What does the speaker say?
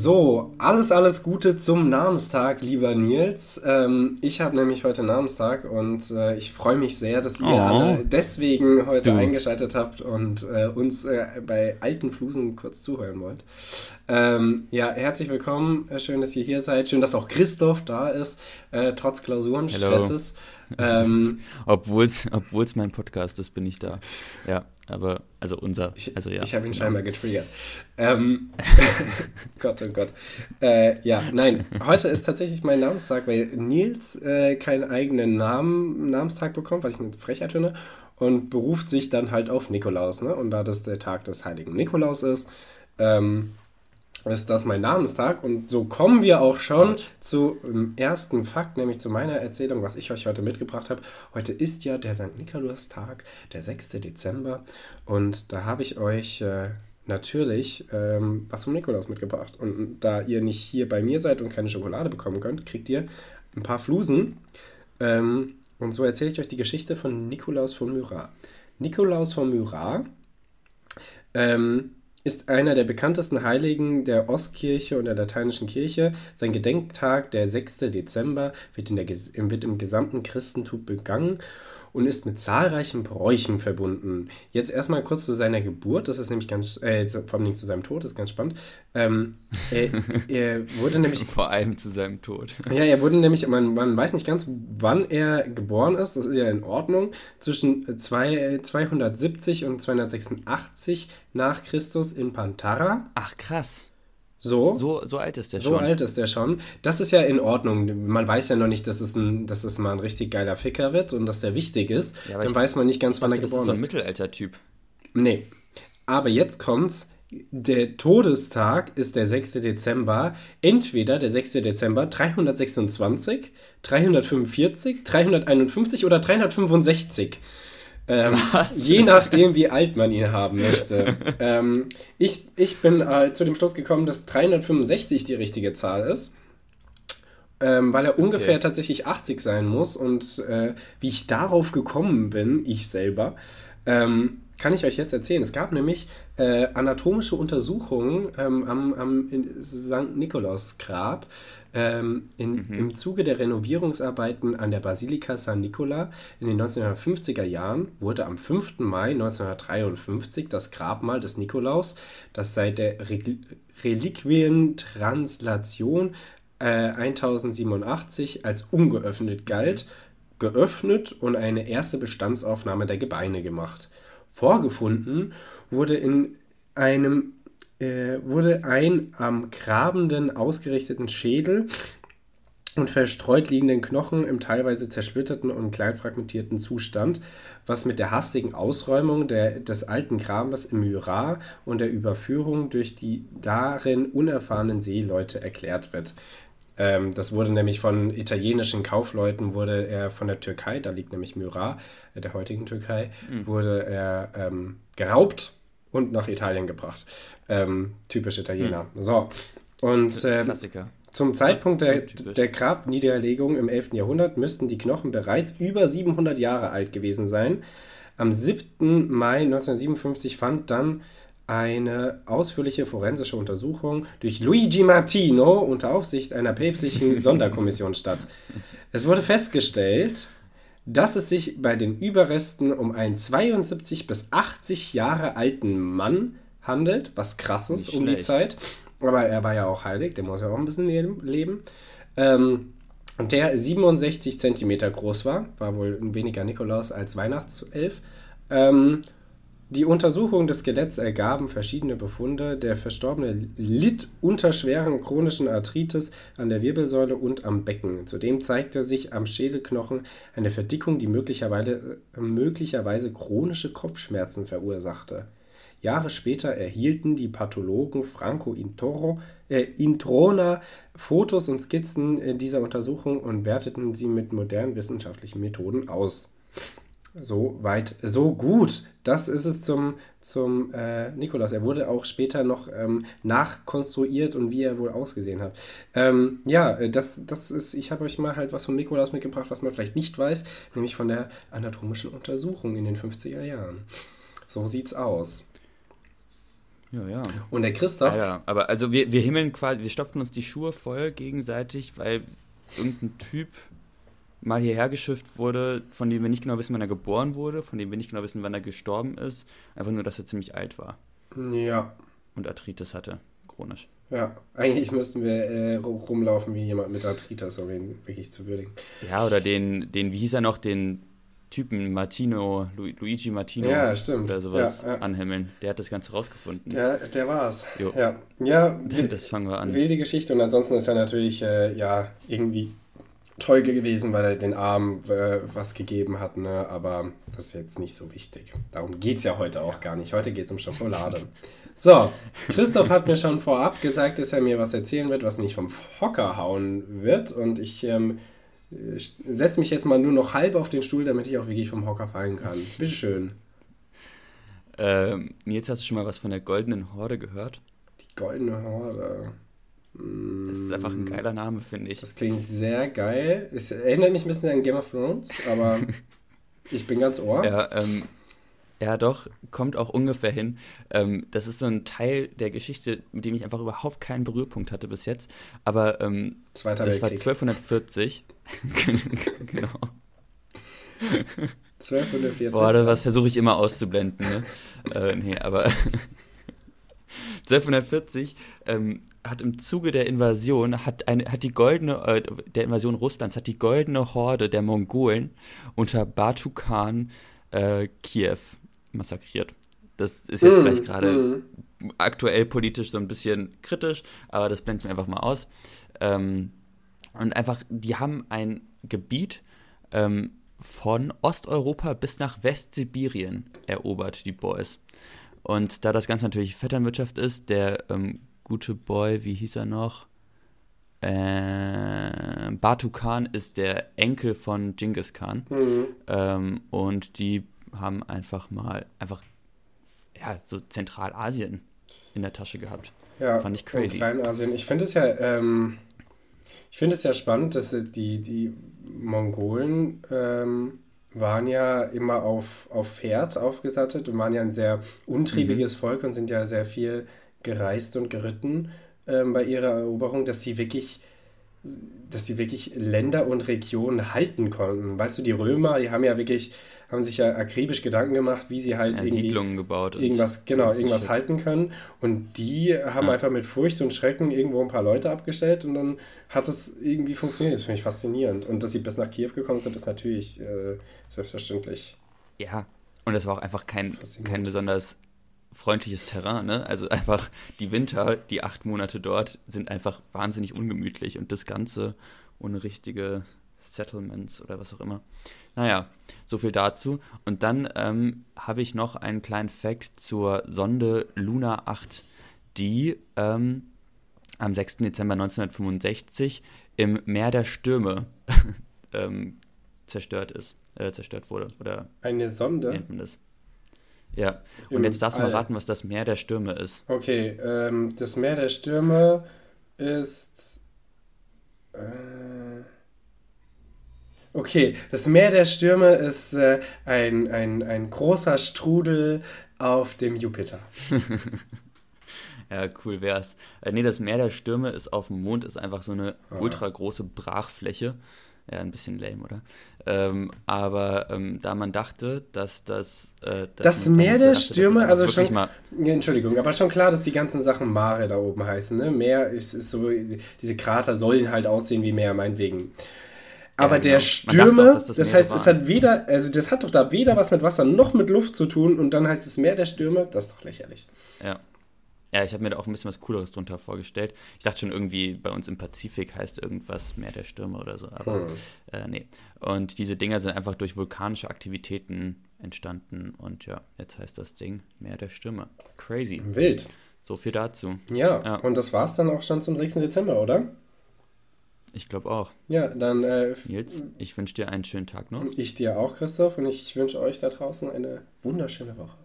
So, alles, alles Gute zum Namenstag, lieber Nils. Ähm, ich habe nämlich heute Namenstag und äh, ich freue mich sehr, dass ihr oh. alle deswegen heute du. eingeschaltet habt und äh, uns äh, bei alten Flusen kurz zuhören wollt. Ähm, ja, herzlich willkommen. Äh, schön, dass ihr hier seid. Schön, dass auch Christoph da ist, äh, trotz Klausurenstresses. Ähm, obwohl es mein Podcast ist, bin ich da. Ja, aber, also unser, also ja. Ich habe ihn genau. scheinbar getriggert. Ähm, Gott, oh Gott. Äh, ja, nein, heute ist tatsächlich mein Namenstag, weil Nils äh, keinen eigenen Namen, Namenstag bekommt, was ich eine Frechheit finde, und beruft sich dann halt auf Nikolaus, ne? Und da das der Tag des heiligen Nikolaus ist, ähm, ist das mein Namenstag. Und so kommen wir auch schon zum ersten Fakt, nämlich zu meiner Erzählung, was ich euch heute mitgebracht habe. Heute ist ja der St. Nikolaustag, der 6. Dezember. Und da habe ich euch äh, natürlich ähm, was vom Nikolaus mitgebracht. Und da ihr nicht hier bei mir seid und keine Schokolade bekommen könnt, kriegt ihr ein paar Flusen. Ähm, und so erzähle ich euch die Geschichte von Nikolaus von Myra. Nikolaus von Myra ähm, ist einer der bekanntesten Heiligen der Ostkirche und der lateinischen Kirche. Sein Gedenktag, der 6. Dezember, wird, in der, wird im gesamten Christentum begangen und ist mit zahlreichen Bräuchen verbunden. Jetzt erstmal kurz zu seiner Geburt, das ist nämlich ganz, äh, vor allem zu seinem Tod, das ist ganz spannend. Ähm, er, er, wurde nämlich. Vor allem zu seinem Tod. Ja, er wurde nämlich, man, man weiß nicht ganz, wann er geboren ist, das ist ja in Ordnung, zwischen zwei, 270 und 286 nach Christus in Pantara. Ach, krass. So, so, so alt ist der so schon. So alt ist der schon. Das ist ja in Ordnung. Man weiß ja noch nicht, dass es, ein, dass es mal ein richtig geiler Ficker wird und dass der wichtig ist. Ja, Dann weiß man nicht ganz, wann dachte, er geboren ist. Das ist so ein Mittelalter-Typ. Nee. Aber jetzt kommt's. Der Todestag ist der 6. Dezember. Entweder der 6. Dezember 326, 345, 351 oder 365. Ähm, je nachdem, wie alt man ihn haben möchte. ähm, ich, ich bin äh, zu dem Schluss gekommen, dass 365 die richtige Zahl ist. Ähm, weil er ungefähr okay. tatsächlich 80 sein muss. Und äh, wie ich darauf gekommen bin, ich selber, ähm, kann ich euch jetzt erzählen. Es gab nämlich äh, anatomische Untersuchungen ähm, am, am St. Nikolaus Grab ähm, mhm. Im Zuge der Renovierungsarbeiten an der Basilika San Nicola in den 1950er Jahren wurde am 5. Mai 1953 das Grabmal des Nikolaus, das seit der Re Reliquientranslation äh, 1087 als ungeöffnet galt, geöffnet und eine erste Bestandsaufnahme der Gebeine gemacht. Vorgefunden wurde in einem äh, wurde ein am grabenden ausgerichteten Schädel und verstreut liegenden Knochen im teilweise zersplitterten und kleinfragmentierten Zustand, was mit der hastigen Ausräumung der, des alten Grabens im Myra und der Überführung durch die darin unerfahrenen Seeleute erklärt wird. Ähm, das wurde nämlich von italienischen Kaufleuten, wurde er von der Türkei, da liegt nämlich Myra, äh, der heutigen Türkei, mhm. wurde er ähm, geraubt und nach Italien gebracht. Ähm, typisch Italiener. Hm. So. Und äh, Klassiker. Zum Zeitpunkt der, der Grabniederlegung im 11. Jahrhundert müssten die Knochen bereits über 700 Jahre alt gewesen sein. Am 7. Mai 1957 fand dann eine ausführliche forensische Untersuchung durch Luigi Martino unter Aufsicht einer päpstlichen Sonderkommission statt. Es wurde festgestellt, dass es sich bei den Überresten um einen 72 bis 80 Jahre alten Mann handelt, was krass ist um die Zeit. Aber er war ja auch heilig, der muss ja auch ein bisschen leben. Ähm, der 67 Zentimeter groß war, war wohl weniger Nikolaus als Weihnachtself. Ähm, die Untersuchung des Skeletts ergaben verschiedene Befunde. Der Verstorbene litt unter schweren chronischen Arthritis an der Wirbelsäule und am Becken. Zudem zeigte sich am Schädelknochen eine Verdickung, die möglicherweise, möglicherweise chronische Kopfschmerzen verursachte. Jahre später erhielten die Pathologen Franco Intoro, äh, Introna Fotos und Skizzen äh, dieser Untersuchung und werteten sie mit modernen wissenschaftlichen Methoden aus. So weit, so gut. Das ist es zum, zum äh, Nikolaus. Er wurde auch später noch ähm, nachkonstruiert und wie er wohl ausgesehen hat. Ähm, ja, äh, das, das ist, ich habe euch mal halt was vom Nikolaus mitgebracht, was man vielleicht nicht weiß, nämlich von der anatomischen Untersuchung in den 50er Jahren. So sieht's aus. Ja, ja. Und der Christoph. Ja, ja. aber also wir, wir himmeln quasi, wir stopfen uns die Schuhe voll gegenseitig, weil irgendein Typ mal hierher geschifft wurde, von dem wir nicht genau wissen, wann er geboren wurde, von dem wir nicht genau wissen, wann er gestorben ist. Einfach nur, dass er ziemlich alt war. Ja. Und Arthritis hatte, chronisch. Ja, eigentlich müssten wir äh, rumlaufen wie jemand mit Arthritis, um ihn wirklich zu würdigen. Ja, oder den, den wie hieß er noch, den Typen Martino, Lu Luigi Martino ja, stimmt. oder sowas ja, ja. anhimmeln. Der hat das Ganze rausgefunden. Ja, der war's. Jo. Ja, ja das fangen wir an. Wilde Geschichte und ansonsten ist er natürlich äh, ja irgendwie toll gewesen, weil er den Armen äh, was gegeben hat, ne? aber das ist jetzt nicht so wichtig. Darum geht es ja heute auch gar nicht. Heute geht es um Schokolade. So, Christoph hat mir schon vorab gesagt, dass er mir was erzählen wird, was nicht vom Hocker hauen wird. Und ich ähm, setze mich jetzt mal nur noch halb auf den Stuhl, damit ich auch wirklich vom Hocker fallen kann. Bitteschön. Ähm, Nils, hast du schon mal was von der Goldenen Horde gehört? Die Goldene Horde. Das ist einfach ein geiler Name, finde ich. Das klingt sehr geil. Es erinnert mich ein bisschen an Game of Thrones, aber ich bin ganz ohr. Ja, ähm, ja, doch, kommt auch ungefähr hin. Ähm, das ist so ein Teil der Geschichte, mit dem ich einfach überhaupt keinen Berührpunkt hatte bis jetzt. Aber ähm, Zweiter das war Weltkrieg. 1240. genau. 1240. Boah, das was versuche ich immer auszublenden. Ne? äh, nee, aber 1240 ähm, hat im Zuge der Invasion, hat, eine, hat die goldene, äh, der Invasion Russlands, hat die goldene Horde der Mongolen unter Batu Khan äh, Kiew massakriert. Das ist jetzt Mm, vielleicht gerade mm. aktuell politisch so ein bisschen kritisch, aber das blenden wir einfach mal aus. Ähm, und einfach, die haben ein Gebiet ähm, von Osteuropa bis nach Westsibirien erobert, die Boys. Und da das Ganze natürlich Vetternwirtschaft ist, der ähm, gute Boy, wie hieß er noch? Äh, Batu Khan ist der Enkel von Genghis Khan. Mhm. Ähm, und die haben einfach mal, einfach, ja, so Zentralasien in der Tasche gehabt. Ja, Fand ich crazy. Kleinasien. Ich finde es ja, ähm, ich finde es ja spannend, dass die, die Mongolen ähm, waren ja immer auf, auf Pferd aufgesattet und waren ja ein sehr untriebiges Mhm. Volk und sind ja sehr viel gereist und geritten ähm, bei ihrer Eroberung, dass sie wirklich dass sie wirklich Länder und Regionen halten konnten. Weißt du, die Römer, die haben ja wirklich, haben sich ja akribisch Gedanken gemacht, wie sie halt Ja, irgendwie Siedlungen gebaut. und irgendwas, genau, irgendwas Shit. halten können. Und die haben Ja. einfach mit Furcht und Schrecken irgendwo ein paar Leute abgestellt und dann hat es irgendwie funktioniert. Das finde ich faszinierend. Und dass sie bis nach Kiew gekommen sind, ist natürlich äh, selbstverständlich. Ja, und das war auch einfach kein, kein besonders freundliches Terrain, ne? Also einfach die Winter, die acht Monate dort, sind einfach wahnsinnig ungemütlich und das Ganze ohne richtige Settlements oder was auch immer. Naja, so viel dazu. Und dann ähm, habe ich noch einen kleinen Fact zur Sonde Luna 8, die ähm, am 6. Dezember 1965 im Meer der Stürme ähm, zerstört ist, äh, zerstört wurde. Oder Eine Sonde. nennt man das? Ja. Und jetzt darfst du mal raten, was das Meer der Stürme ist. Okay, ähm, das Meer der Stürme ist. Äh, okay, das Meer der Stürme ist äh, ein, ein, ein großer Strudel auf dem Jupiter. Ja, cool wär's. Äh, nee, das Meer der Stürme ist auf dem Mond, ist einfach so eine Ah. ultra große Brachfläche. Ja, ein bisschen lame, oder? Ähm, aber ähm, da man dachte, dass das. Äh, dass Das Meer der dachte, es Stürme, also wirklich schon- Mal, Entschuldigung, aber schon klar, dass die ganzen Sachen Mare da oben heißen. Ne? Meer ist, ist so, diese Krater sollen halt aussehen wie Meer, meinetwegen. Aber Ja, der genau. Man Stürme, auch, das, das heißt, es waren. hat weder, also das hat doch da weder was mit Wasser noch mit Luft zu tun und dann heißt es Meer der Stürme, das ist doch lächerlich. ja. Ja, ich habe mir da auch ein bisschen was Cooleres drunter vorgestellt. Ich dachte schon irgendwie, bei uns im Pazifik heißt irgendwas Meer der Stürme oder so, aber Hm. äh, nee. Und diese Dinger sind einfach durch vulkanische Aktivitäten entstanden und ja, jetzt heißt das Ding Meer der Stürme. Crazy. Wild. So viel dazu. Ja, Ja. und das war's dann auch schon zum 6. Dezember, oder? Ich glaube auch. Ja, dann äh, Nils, ich wünsche dir einen schönen Tag noch. ich dir auch, Christoph, und ich wünsche euch da draußen eine wunderschöne Woche.